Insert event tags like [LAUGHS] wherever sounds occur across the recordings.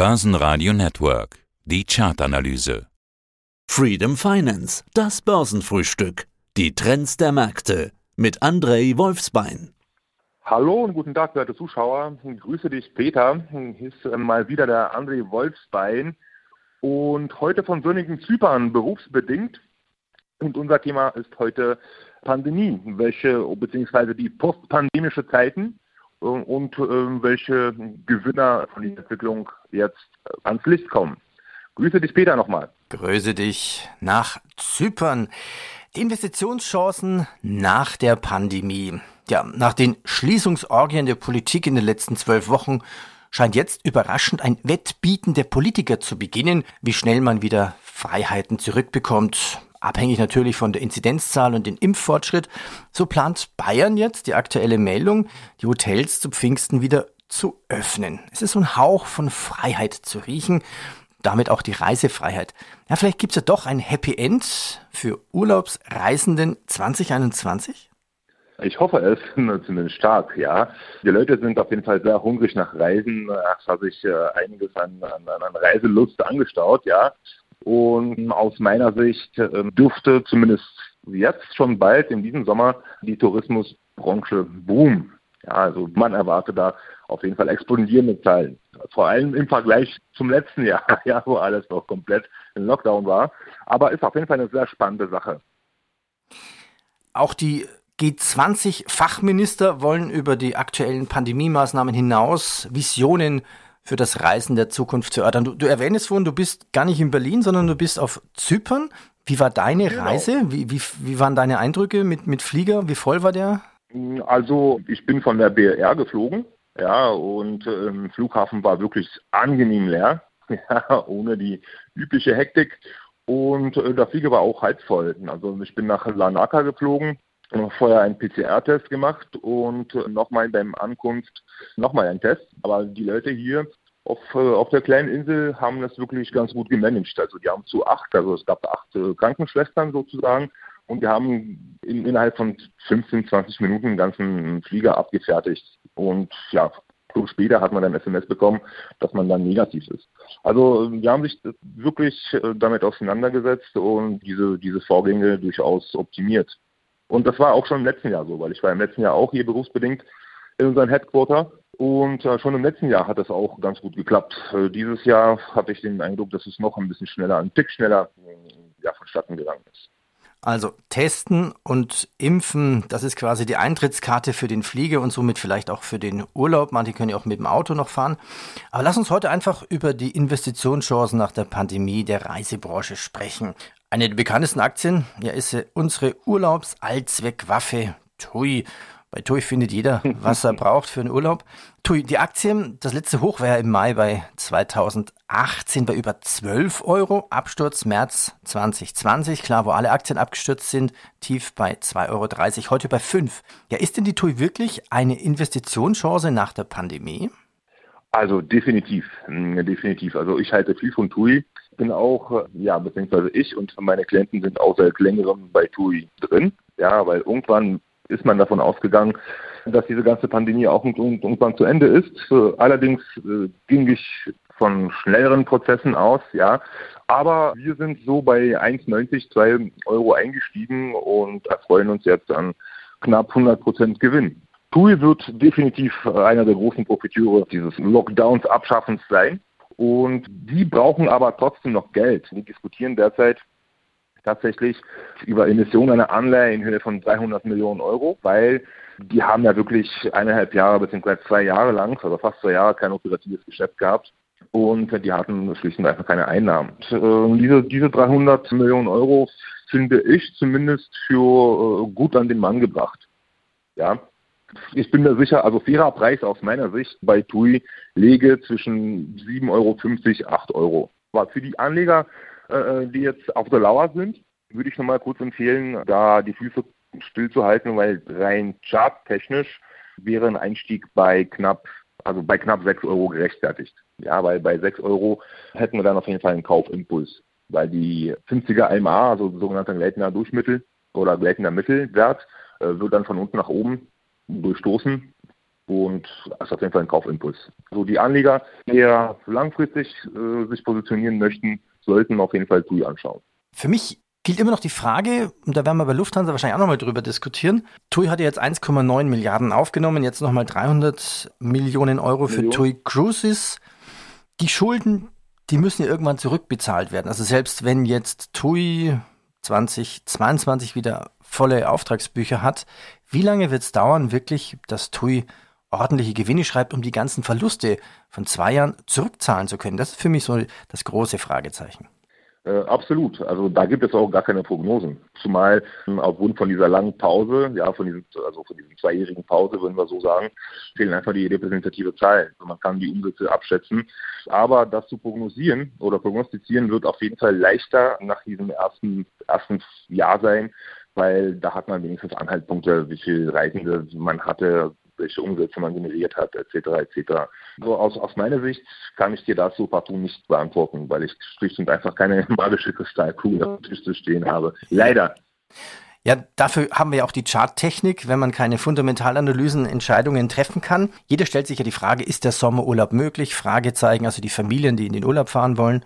Börsenradio Network. Die Chartanalyse. Freedom Finance. Das Börsenfrühstück. Die Trends der Märkte. Mit Andrei Wolfsbein. Hallo und guten Tag, werte Zuschauer. Ich grüße dich, Peter. Hier ist äh, mal wieder der André Wolfsbein. Und heute von sonnigen Zypern berufsbedingt. Und unser Thema ist heute Pandemie, welche, beziehungsweise die postpandemische Zeiten und äh, welche Gewinner von dieser Entwicklung jetzt ans Licht kommen. Grüße dich, Peter, nochmal. Grüße dich nach Zypern. Die Investitionschancen nach der Pandemie. Ja, nach den Schließungsorgien der Politik in den letzten zwölf Wochen scheint jetzt überraschend ein Wettbieten der Politiker zu beginnen, wie schnell man wieder Freiheiten zurückbekommt abhängig natürlich von der Inzidenzzahl und dem Impffortschritt. So plant Bayern jetzt die aktuelle Meldung, die Hotels zu Pfingsten wieder zu öffnen. Es ist so ein Hauch von Freiheit zu riechen, damit auch die Reisefreiheit. Ja, vielleicht gibt es ja doch ein Happy End für Urlaubsreisenden 2021? Ich hoffe es, [LAUGHS] zumindest stark, ja. Die Leute sind auf jeden Fall sehr hungrig nach Reisen. Es hat sich äh, einiges an, an, an Reiselust angestaut, ja. Und aus meiner Sicht ähm, dürfte zumindest jetzt schon bald in diesem Sommer die Tourismusbranche boomen. Ja, also man erwartet da auf jeden Fall explodierende Zahlen. Vor allem im Vergleich zum letzten Jahr, [LAUGHS] ja, wo alles noch komplett in Lockdown war. Aber ist auf jeden Fall eine sehr spannende Sache. Auch die G20-Fachminister wollen über die aktuellen Pandemiemaßnahmen hinaus Visionen für das Reisen der Zukunft zu erörtern. Du, du erwähnst vorhin, du bist gar nicht in Berlin, sondern du bist auf Zypern. Wie war deine genau. Reise? Wie, wie, wie waren deine Eindrücke mit, mit Flieger? Wie voll war der? Also ich bin von der BR geflogen, ja, und ähm, Flughafen war wirklich angenehm leer, [LAUGHS] ja, ohne die übliche Hektik. Und äh, der Flieger war auch halb voll. Also ich bin nach Lanaka geflogen, vorher einen PCR-Test gemacht und nochmal beim Ankunft nochmal einen Test. Aber die Leute hier auf, äh, auf der kleinen Insel haben das wirklich ganz gut gemanagt. Also die haben zu acht, also es gab acht äh, Krankenschwestern sozusagen und die haben in, innerhalb von 15, 20 Minuten den ganzen Flieger abgefertigt. Und ja, später hat man dann SMS bekommen, dass man dann negativ ist. Also die haben sich wirklich äh, damit auseinandergesetzt und diese, diese Vorgänge durchaus optimiert. Und das war auch schon im letzten Jahr so, weil ich war im letzten Jahr auch hier berufsbedingt in unserem Headquarter und äh, schon im letzten Jahr hat das auch ganz gut geklappt. Äh, dieses Jahr hatte ich den Eindruck, dass es noch ein bisschen schneller, ein Tick schneller äh, ja, vonstatten gegangen ist. Also testen und impfen, das ist quasi die Eintrittskarte für den Flieger und somit vielleicht auch für den Urlaub. Manche können ja auch mit dem Auto noch fahren. Aber lass uns heute einfach über die Investitionschancen nach der Pandemie der Reisebranche sprechen. Eine der bekanntesten Aktien ja, ist unsere Urlaubs-Allzweckwaffe TUI. Bei TUI findet jeder, [LAUGHS] was er braucht für einen Urlaub. TUI, die Aktien, das letzte Hoch war ja im Mai bei 2018 bei über 12 Euro. Absturz März 2020, klar, wo alle Aktien abgestürzt sind, tief bei 2,30 Euro, heute bei 5. Ja, ist denn die TUI wirklich eine Investitionschance nach der Pandemie? Also definitiv, hm, definitiv. Also ich halte viel von TUI bin auch, äh, ja, beziehungsweise ich und meine Klienten sind auch seit längerem bei TUI drin. Ja, weil irgendwann ist man davon ausgegangen, dass diese ganze Pandemie auch irgendwann zu Ende ist. Äh, allerdings äh, ging ich von schnelleren Prozessen aus, ja. Aber wir sind so bei 1,90, 2 Euro eingestiegen und erfreuen uns jetzt an knapp 100 Prozent Gewinn. TUI wird definitiv einer der großen Profiteure dieses Lockdowns Abschaffens sein. Und die brauchen aber trotzdem noch Geld. Die diskutieren derzeit tatsächlich über Emissionen einer Anleihe in Höhe von 300 Millionen Euro, weil die haben ja wirklich eineinhalb Jahre bzw. zwei Jahre lang, also fast zwei Jahre, kein operatives Geschäft gehabt und die hatten schlicht und einfach keine Einnahmen. Und, äh, diese, diese 300 Millionen Euro finde ich zumindest für äh, gut an den Mann gebracht. Ja, ich bin mir sicher, also fairer Preis aus meiner Sicht bei TUI lege zwischen 7,50 Euro, 8 Euro. Aber für die Anleger, äh, die jetzt auf der Lauer sind, würde ich nochmal kurz empfehlen, da die Füße stillzuhalten, weil rein charttechnisch wäre ein Einstieg bei knapp, also bei knapp 6 Euro gerechtfertigt. Ja, weil bei 6 Euro hätten wir dann auf jeden Fall einen Kaufimpuls, weil die 50er LMA, also sogenannter gleitender Durchmittel oder gleitender Mittelwert, äh, wird dann von unten nach oben durchstoßen. und das ist auf jeden Fall ein Kaufimpuls. So die Anleger, die eher langfristig äh, sich positionieren möchten, sollten auf jeden Fall TUI anschauen. Für mich gilt immer noch die Frage, und da werden wir bei Lufthansa wahrscheinlich auch nochmal drüber diskutieren. TUI hat ja jetzt 1,9 Milliarden aufgenommen, jetzt nochmal 300 Millionen Euro für Million. TUI Cruises. Die Schulden, die müssen ja irgendwann zurückbezahlt werden. Also selbst wenn jetzt TUI 2022 wieder volle Auftragsbücher hat, wie lange wird es dauern, wirklich, dass TUI ordentliche Gewinne schreibt, um die ganzen Verluste von zwei Jahren zurückzahlen zu können? Das ist für mich so das große Fragezeichen. Äh, absolut. Also da gibt es auch gar keine Prognosen. Zumal ähm, aufgrund von dieser langen Pause, ja, von diesem, also von diesem zweijährigen Pause, würden wir so sagen, fehlen einfach die repräsentative Zahlen. Also man kann die Umsätze abschätzen. Aber das zu prognosieren oder prognostizieren wird auf jeden Fall leichter nach diesem ersten, ersten Jahr sein, weil da hat man wenigstens Anhaltspunkte, wie viele Reisende man hatte, welche Umsätze man generiert hat, etc. etc. So aus, aus meiner Sicht kann ich dir so partout nicht beantworten, weil ich schlicht und einfach keine [LAUGHS] magische Kristallkugel auf dem Tisch zu stehen habe. Leider. Ja, dafür haben wir auch die Charttechnik, wenn man keine Fundamentalanalysen, Entscheidungen treffen kann. Jeder stellt sich ja die Frage, ist der Sommerurlaub möglich? Fragezeichen, also die Familien, die in den Urlaub fahren wollen.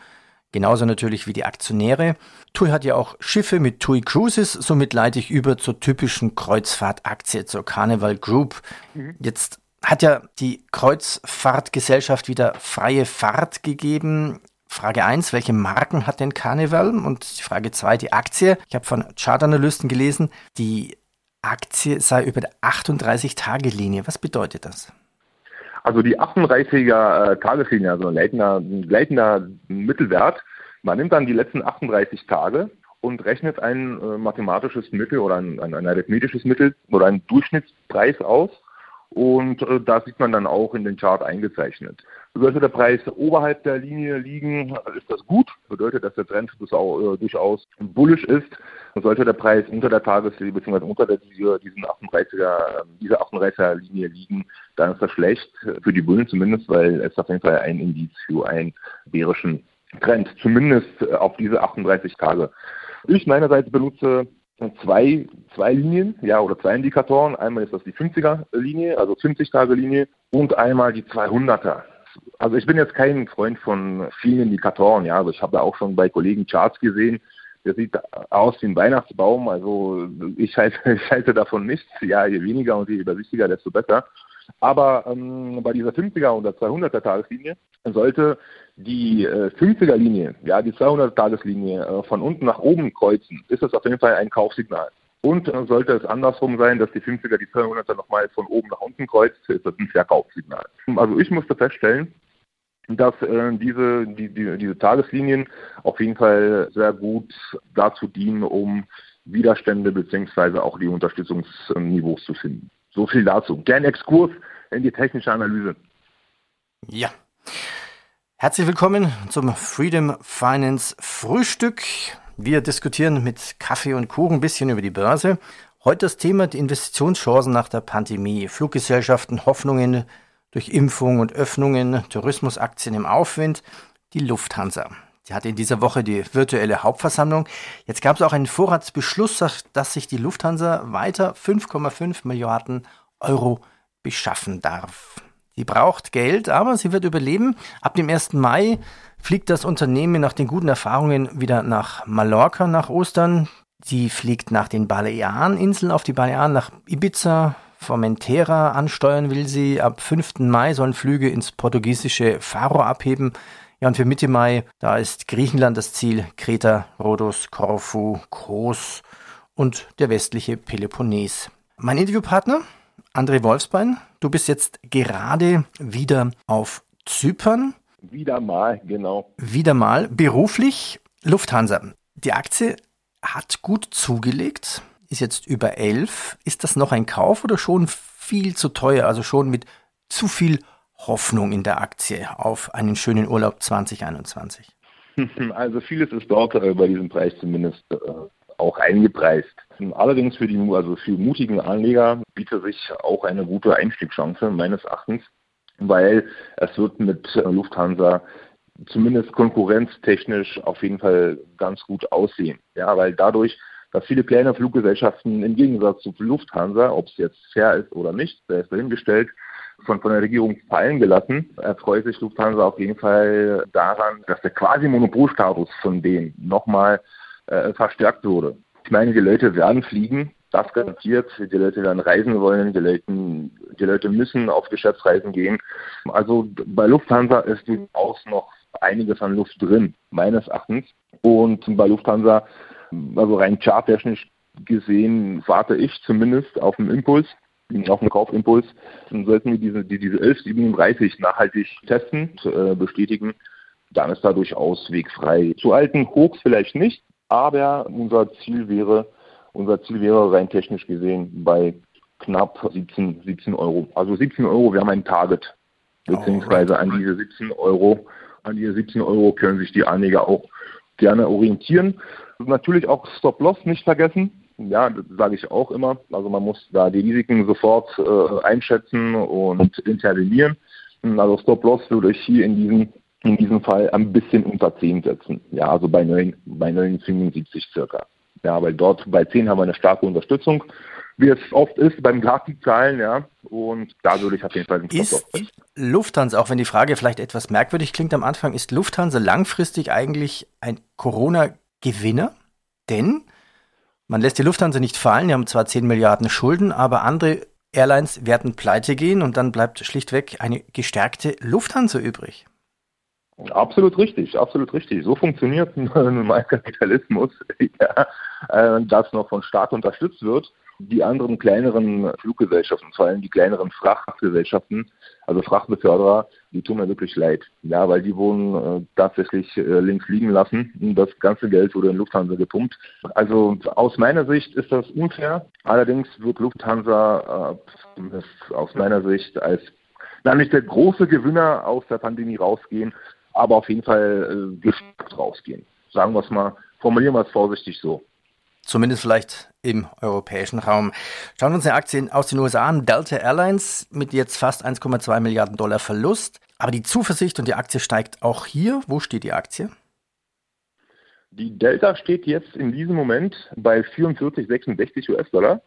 Genauso natürlich wie die Aktionäre. TUI hat ja auch Schiffe mit TUI Cruises, somit leite ich über zur typischen Kreuzfahrtaktie, zur Carnival Group. Mhm. Jetzt hat ja die Kreuzfahrtgesellschaft wieder freie Fahrt gegeben. Frage 1, welche Marken hat denn Carnival? Und Frage 2, die Aktie. Ich habe von Chartanalysten gelesen, die Aktie sei über der 38-Tage-Linie. Was bedeutet das? Also die 38er äh, Tageslinie, also ein leitender, leitender Mittelwert. Man nimmt dann die letzten 38 Tage und rechnet ein äh, mathematisches Mittel oder ein, ein, ein, arithmetisches Mittel oder einen Durchschnittspreis aus. Und äh, da sieht man dann auch in den Chart eingezeichnet. Sollte der Preis oberhalb der Linie liegen, ist das gut. Bedeutet, dass der Trend äh, durchaus bullisch ist. Sollte der Preis unter der Tageslinie bzw. unter der, diesen 38er, dieser 38er Linie liegen, dann ist das schlecht für die Bullen zumindest, weil es auf jeden Fall ein Indiz für einen bärischen Trend, zumindest äh, auf diese 38 Tage. Ich meinerseits benutze zwei, zwei Linien, ja, oder zwei Indikatoren. Einmal ist das die 50er-Linie, also 50-Tage-Linie, und einmal die 200er also ich bin jetzt kein Freund von vielen Indikatoren, ja. Also ich habe da auch schon bei Kollegen Charts gesehen, der sieht aus wie ein Weihnachtsbaum. Also ich halte, [LAUGHS] ich halte davon nichts. Ja, je weniger und je übersichtlicher, desto besser. Aber ähm, bei dieser 50er und der 200er Tageslinie sollte die äh, 50er Linie, ja, die 200er Tageslinie äh, von unten nach oben kreuzen, ist das auf jeden Fall ein Kaufsignal. Und äh, sollte es andersrum sein, dass die 50er die 200er nochmal von oben nach unten kreuzt, ist das ein Verkaufssignal. Also ich musste feststellen, dass äh, diese, die, die, diese Tageslinien auf jeden Fall sehr gut dazu dienen, um Widerstände beziehungsweise auch die Unterstützungsniveaus zu finden. So viel dazu. Gern Exkurs in die technische Analyse. Ja. Herzlich willkommen zum Freedom Finance Frühstück. Wir diskutieren mit Kaffee und Kuchen ein bisschen über die Börse. Heute das Thema die Investitionschancen nach der Pandemie. Fluggesellschaften, Hoffnungen durch Impfung und Öffnungen, Tourismusaktien im Aufwind. Die Lufthansa. Sie hatte in dieser Woche die virtuelle Hauptversammlung. Jetzt gab es auch einen Vorratsbeschluss, dass sich die Lufthansa weiter 5,5 Milliarden Euro beschaffen darf. Sie braucht Geld, aber sie wird überleben. Ab dem 1. Mai fliegt das Unternehmen nach den guten Erfahrungen wieder nach Mallorca nach Ostern. Sie fliegt nach den Baleareninseln auf die Balearen, nach Ibiza, Formentera ansteuern will sie. Ab 5. Mai sollen Flüge ins portugiesische Faro abheben. Ja, und für Mitte Mai, da ist Griechenland das Ziel, Kreta, Rhodos, Korfu, Kos und der westliche Peloponnes. Mein Interviewpartner, André Wolfsbein, du bist jetzt gerade wieder auf Zypern. Wieder mal, genau. Wieder mal. Beruflich Lufthansa. Die Aktie hat gut zugelegt, ist jetzt über 11. Ist das noch ein Kauf oder schon viel zu teuer? Also schon mit zu viel Hoffnung in der Aktie auf einen schönen Urlaub 2021? [LAUGHS] Also vieles ist dort äh, bei diesem Preis zumindest äh, auch eingepreist. Allerdings für die also für mutigen Anleger bietet sich auch eine gute Einstiegschance meines Erachtens weil es wird mit Lufthansa zumindest konkurrenztechnisch auf jeden Fall ganz gut aussehen. Ja, weil dadurch, dass viele kleine Fluggesellschaften im Gegensatz zu Lufthansa, ob es jetzt fair ist oder nicht, sei es dahingestellt, von, von der Regierung fallen gelassen. Erfreut sich Lufthansa auf jeden Fall daran, dass der quasi Monopolstatus von denen nochmal äh, verstärkt wurde. Ich meine, die Leute werden fliegen, das garantiert. Die Leute werden reisen wollen, die Leute, die Leute müssen auf Geschäftsreisen gehen. Also bei Lufthansa ist durchaus noch einiges an Luft drin, meines Erachtens. Und bei Lufthansa, also rein charttechnisch gesehen, warte ich zumindest auf einen Impuls, auf einen Kaufimpuls. Dann sollten wir diese, die, diese 1137 nachhaltig testen, äh, bestätigen. Dann ist da durchaus Weg frei. Zu alten Hochs vielleicht nicht, aber unser Ziel wäre, unser Ziel wäre rein technisch gesehen bei knapp 17, 17 Euro. Also 17 Euro wäre mein Target. Beziehungsweise an diese 17 Euro, an diese 17 Euro können sich die Anleger auch gerne orientieren. Natürlich auch Stop-Loss nicht vergessen. Ja, das sage ich auch immer. Also man muss da die Risiken sofort äh, einschätzen und intervenieren. Also Stop-Loss würde ich hier in diesem in diesem Fall ein bisschen unter 10 setzen. Ja, also bei 9, bei 9,75 circa. Ja, weil dort bei 10 haben wir eine starke Unterstützung, wie es oft ist beim Grafikzahlen, ja. Und da würde ich auf jeden Fall den Ist Lufthansa, auch wenn die Frage vielleicht etwas merkwürdig klingt am Anfang, ist Lufthansa langfristig eigentlich ein Corona-Gewinner? Denn man lässt die Lufthansa nicht fallen, die haben zwar 10 Milliarden Schulden, aber andere Airlines werden pleite gehen und dann bleibt schlichtweg eine gestärkte Lufthansa übrig. Absolut richtig, absolut richtig. So funktioniert [LAUGHS] mein Kapitalismus, [LAUGHS] ja, äh, das noch von Staat unterstützt wird. Die anderen kleineren Fluggesellschaften, vor allem die kleineren Frachtgesellschaften, also Frachtbeförderer, die tun mir wirklich leid. Ja, weil die wurden äh, tatsächlich äh, links liegen lassen. Das ganze Geld wurde in Lufthansa gepumpt. Also aus meiner Sicht ist das unfair. Allerdings wird Lufthansa äh, aus meiner Sicht als na, nicht der große Gewinner aus der Pandemie rausgehen, aber auf jeden Fall äh, gestärkt rausgehen. Sagen wir es mal, formulieren wir es vorsichtig so. Zumindest vielleicht im europäischen Raum. Schauen wir uns eine Aktie aus den USA an. Delta Airlines mit jetzt fast 1,2 Milliarden Dollar Verlust. Aber die Zuversicht und die Aktie steigt auch hier. Wo steht die Aktie? Die Delta steht jetzt in diesem Moment bei 44,66 US-Dollar.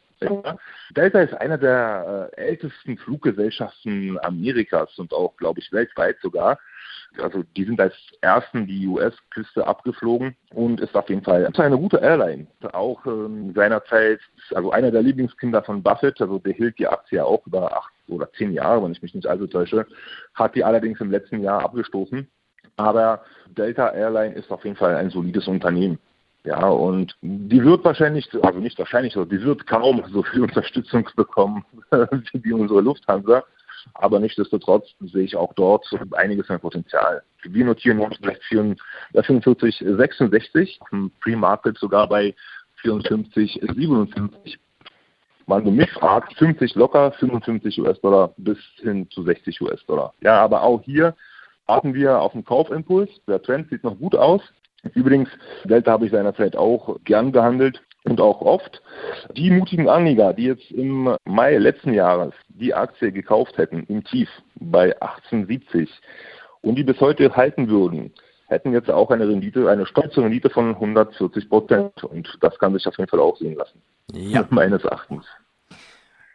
Delta ist einer der äh, ältesten Fluggesellschaften Amerikas und auch, glaube ich, weltweit sogar. Also die sind als ersten die US-Küste abgeflogen und ist auf jeden Fall eine gute Airline. Auch ähm, seinerzeit, also einer der Lieblingskinder von Buffett, also der hielt die Aktie auch über acht oder zehn Jahre, wenn ich mich nicht allzu täusche, hat die allerdings im letzten Jahr abgestoßen. Aber Delta Airline ist auf jeden Fall ein solides Unternehmen. Ja, und die wird wahrscheinlich, also nicht wahrscheinlich, die wird kaum so viel [LAUGHS] Unterstützung bekommen [LAUGHS] wie unsere Lufthansa. Aber nichtsdestotrotz sehe ich auch dort einiges an Potenzial. Wir notieren uns vielleicht 44, 66, im Pre-Market sogar bei 54, 57. Man du mich fragt, 50 locker, 55 US-Dollar bis hin zu 60 US-Dollar. Ja, aber auch hier warten wir auf einen Kaufimpuls. Der Trend sieht noch gut aus. Übrigens, Delta habe ich seinerzeit auch gern gehandelt und auch oft. Die mutigen Anleger, die jetzt im Mai letzten Jahres die Aktie gekauft hätten, im Tief bei 1870 und die bis heute halten würden, hätten jetzt auch eine Rendite, eine stolze Rendite von 140 Prozent. Und das kann sich auf jeden Fall auch sehen lassen. Ja. Meines Erachtens.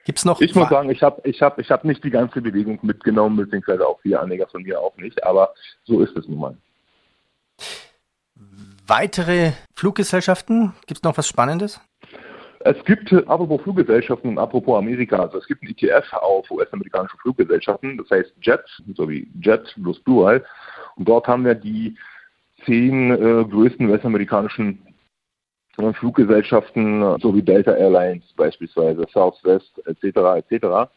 Gibt's noch? Ich muss sagen, ich habe ich hab, ich hab nicht die ganze Bewegung mitgenommen, beziehungsweise auch viele Anleger von mir auch nicht, aber so ist es nun mal. Weitere Fluggesellschaften? Gibt es noch was Spannendes? Es gibt, äh, apropos Fluggesellschaften und apropos Amerika, also es gibt ein ETF auf US-amerikanische Fluggesellschaften, das heißt JETS, so wie JET plus Dual. Und dort haben wir die zehn äh, größten US-amerikanischen äh, Fluggesellschaften, so wie Delta Airlines beispielsweise, Southwest etc. etc.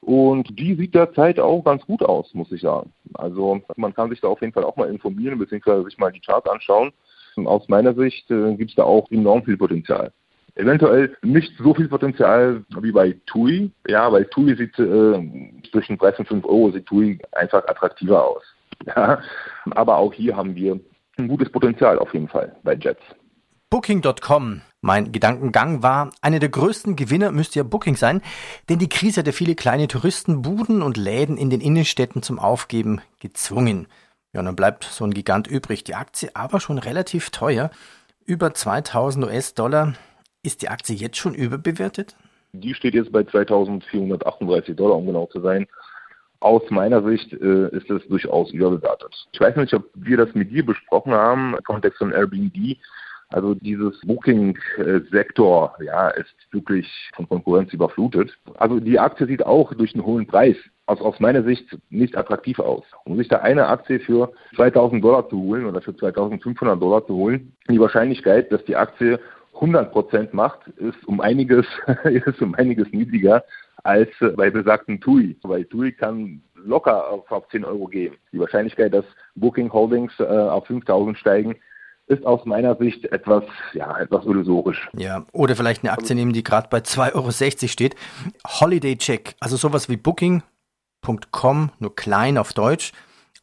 Und die sieht derzeit auch ganz gut aus, muss ich sagen. Also man kann sich da auf jeden Fall auch mal informieren, beziehungsweise sich mal die Charts anschauen. Aus meiner Sicht äh, gibt es da auch enorm viel Potenzial. Eventuell nicht so viel Potenzial wie bei TUI, ja, weil TUI sieht äh, zwischen 3 und 5 Euro sieht TUI einfach attraktiver aus. [LAUGHS] Ja. Aber auch hier haben wir ein gutes Potenzial auf jeden Fall bei Jets. Booking.com. Mein Gedankengang war, einer der größten Gewinner müsste ja Booking sein, denn die Krise hat ja viele kleine Touristenbuden und Läden in den Innenstädten zum Aufgeben gezwungen. Ja, und dann bleibt so ein Gigant übrig. Die Aktie aber schon relativ teuer. Über 2000 US-Dollar. Ist die Aktie jetzt schon überbewertet? Die steht jetzt bei 2438 Dollar, um genau zu sein. Aus meiner Sicht äh, ist es durchaus überbewertet. Ich weiß nicht, ob wir das mit dir besprochen haben, im Kontext von Airbnb. Also dieses Booking-Sektor, ja, ist wirklich von Konkurrenz überflutet. Also die Aktie sieht auch durch einen hohen Preis aus, aus meiner Sicht nicht attraktiv aus. Um sich da eine Aktie für 2000 Dollar zu holen oder für 2500 Dollar zu holen, die Wahrscheinlichkeit, dass die Aktie 100 Prozent macht, ist um einiges, [LAUGHS] ist um einiges niedriger als bei besagten TUI. Weil TUI kann locker auf, auf 10 Euro gehen. Die Wahrscheinlichkeit, dass Booking Holdings äh, auf 5000 steigen, ist aus meiner Sicht etwas, ja, etwas illusorisch. Ja, oder vielleicht eine Aktie nehmen, die gerade bei 2,60 Euro steht. Holiday Check, also sowas wie Booking.com, nur klein auf Deutsch.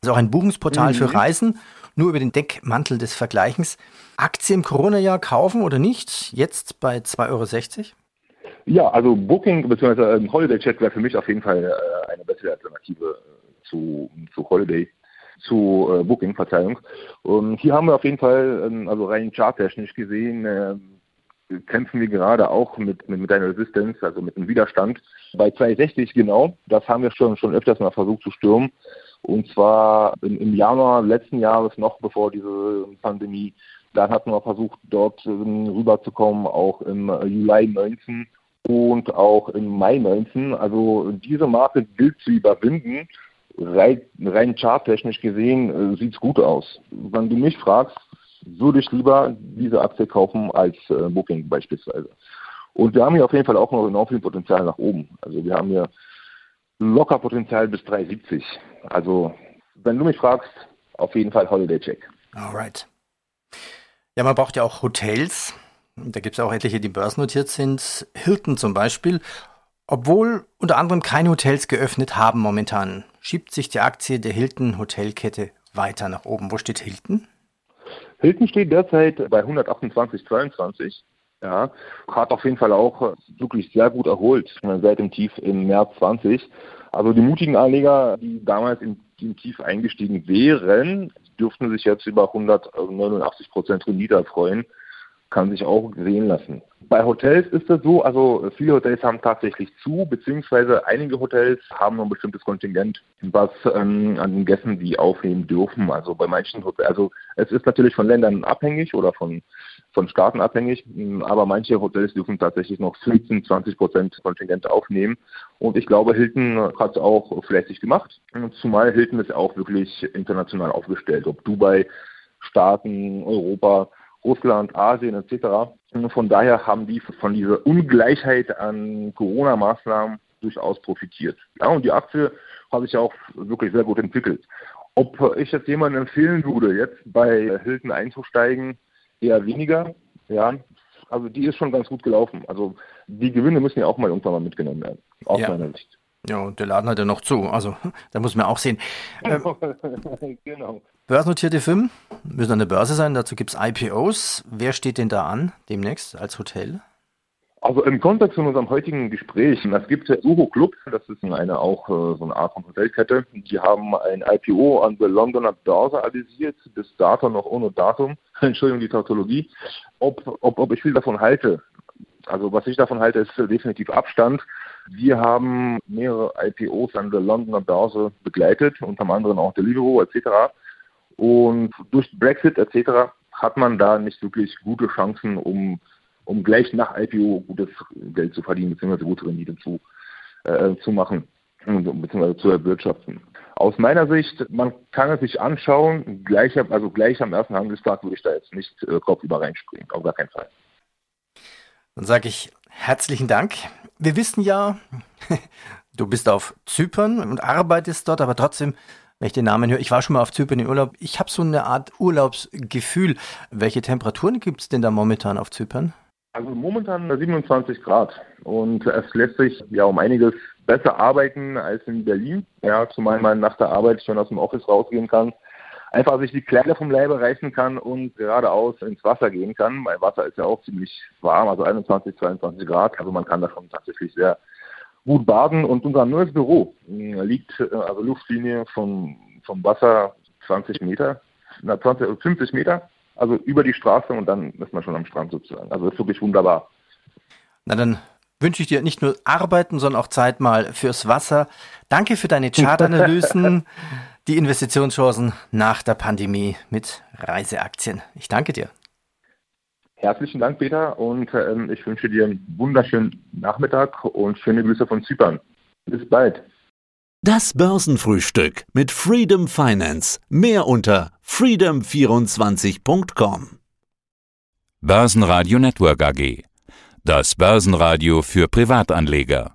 Also auch ein Buchungsportal mhm. für Reisen, nur über den Deckmantel des Vergleichens. Aktie im Corona-Jahr kaufen oder nicht? Jetzt bei 2,60 Euro? Ja, also Booking bzw. Holiday Check wäre für mich auf jeden Fall äh, eine bessere Alternative äh, zu, zu Holiday zu äh, Booking, Verzeihung. Und hier haben wir auf jeden Fall, ähm, also rein charttechnisch gesehen, äh, kämpfen wir gerade auch mit, mit, mit einer Resistance, also mit einem Widerstand. Bei 260 genau, das haben wir schon, schon öfters mal versucht zu stürmen. Und zwar im, im Januar letzten Jahres, noch bevor diese Pandemie, dann hatten wir versucht, dort ähm, rüberzukommen, auch im äh, Juli 19 und auch im Mai 19. Also diese Marke gilt zu überwinden rein, rein charttechnisch gesehen äh, sieht es gut aus. Wenn du mich fragst, würde ich lieber diese Aktie kaufen als äh, Booking beispielsweise. Und wir haben hier auf jeden Fall auch noch enorm viel Potenzial nach oben. Also wir haben hier locker Potenzial bis 3,70. Also wenn du mich fragst, auf jeden Fall Holiday Check. Alright. Ja, man braucht ja auch Hotels. Da gibt es auch etliche, die börsennotiert sind. Hilton zum Beispiel. Obwohl unter anderem keine Hotels geöffnet haben momentan, schiebt sich die Aktie der Hilton Hotelkette weiter nach oben. Wo steht Hilton? Hilton steht derzeit bei 128,22. Ja, hat auf jeden Fall auch wirklich sehr gut erholt seit dem Tief im März 20. Also die mutigen Anleger, die damals im, im Tief eingestiegen wären, dürften sich jetzt über 189 Prozent Rendite freuen kann sich auch sehen lassen. Bei Hotels ist das so, also viele Hotels haben tatsächlich zu, beziehungsweise einige Hotels haben noch ein bestimmtes Kontingent, was ähm, an Gästen die aufnehmen dürfen. Also bei manchen Hotels, also es ist natürlich von Ländern abhängig oder von, von Staaten abhängig, aber manche Hotels dürfen tatsächlich noch 15, 20 Prozent Kontingent aufnehmen. Und ich glaube, Hilton hat es auch fleißig gemacht. Zumal Hilton ist auch wirklich international aufgestellt, ob Dubai, Staaten, Europa, Russland, Asien etc. Und von daher haben die von dieser Ungleichheit an Corona-Maßnahmen durchaus profitiert. Ja, und die Aktie hat sich auch wirklich sehr gut entwickelt. Ob ich jetzt jemandem empfehlen würde, jetzt bei Hilton einzusteigen, eher weniger. Ja, also die ist schon ganz gut gelaufen. Also die Gewinne müssen ja auch mal irgendwann mal mitgenommen werden, aus ja. meiner Sicht. Ja, und der Laden hat ja noch zu. Also [LAUGHS] da muss man auch sehen. [LAUGHS] Ähm, genau. Börsennotierte Firmen müssen an der Börse sein, dazu gibt es IPOs. Wer steht denn da an demnächst als Hotel? Also im Kontext von unserem heutigen Gespräch, es gibt der Uho Club, das ist eine auch äh, so eine Art von Hotelkette. Die haben ein IPO an der Londoner Börse avisiert, bis dato noch ohne Datum. [LAUGHS] Entschuldigung, die Tautologie. Ob, ob, ob ich viel davon halte. Also was ich davon halte, ist definitiv Abstand. Wir haben mehrere IPOs an der Londoner Börse begleitet, unter anderem auch Deliveroo etc. Und durch Brexit etc. hat man da nicht wirklich gute Chancen, um, um gleich nach IPO gutes Geld zu verdienen, beziehungsweise gute Rendite zu, äh, zu machen, beziehungsweise zu erwirtschaften. Aus meiner Sicht, man kann es sich anschauen, gleich, also gleich am ersten Handelstag würde ich da jetzt nicht äh, kopfüber reinspringen, auf gar keinen Fall. Dann sage ich herzlichen Dank. Wir wissen ja, [LAUGHS] du bist auf Zypern und arbeitest dort, aber trotzdem wenn ich den Namen höre. Ich war schon mal auf Zypern in Urlaub. Ich habe so eine Art Urlaubsgefühl. Welche Temperaturen gibt es denn da momentan auf Zypern? Also momentan 27 Grad und es lässt sich ja um einiges besser arbeiten als in Berlin. Ja, zumal man nach der Arbeit schon aus dem Office rausgehen kann, einfach sich die Kleider vom Leibe reißen kann und geradeaus ins Wasser gehen kann. Mein Wasser ist ja auch ziemlich warm, also 21, 22 Grad. Also man kann da schon tatsächlich sehr gut baden und unser neues Büro äh, liegt, äh, also Luftlinie vom, vom Wasser 20 Meter, na 20, 50 Meter, also über die Straße und dann ist man schon am Strand sozusagen. Also ist wirklich wunderbar. Na dann wünsche ich dir nicht nur Arbeiten, sondern auch Zeit mal fürs Wasser. Danke für deine [LAUGHS] Chartanalysen, die Investitionschancen nach der Pandemie mit Reiseaktien. Ich danke dir. Herzlichen Dank, Peter, und ähm, ich wünsche dir einen wunderschönen Nachmittag und schöne Grüße von Zypern. Bis bald. Das Börsenfrühstück mit Freedom Finance. Mehr unter freedom24.com. Börsenradio Network AG. Das Börsenradio für Privatanleger.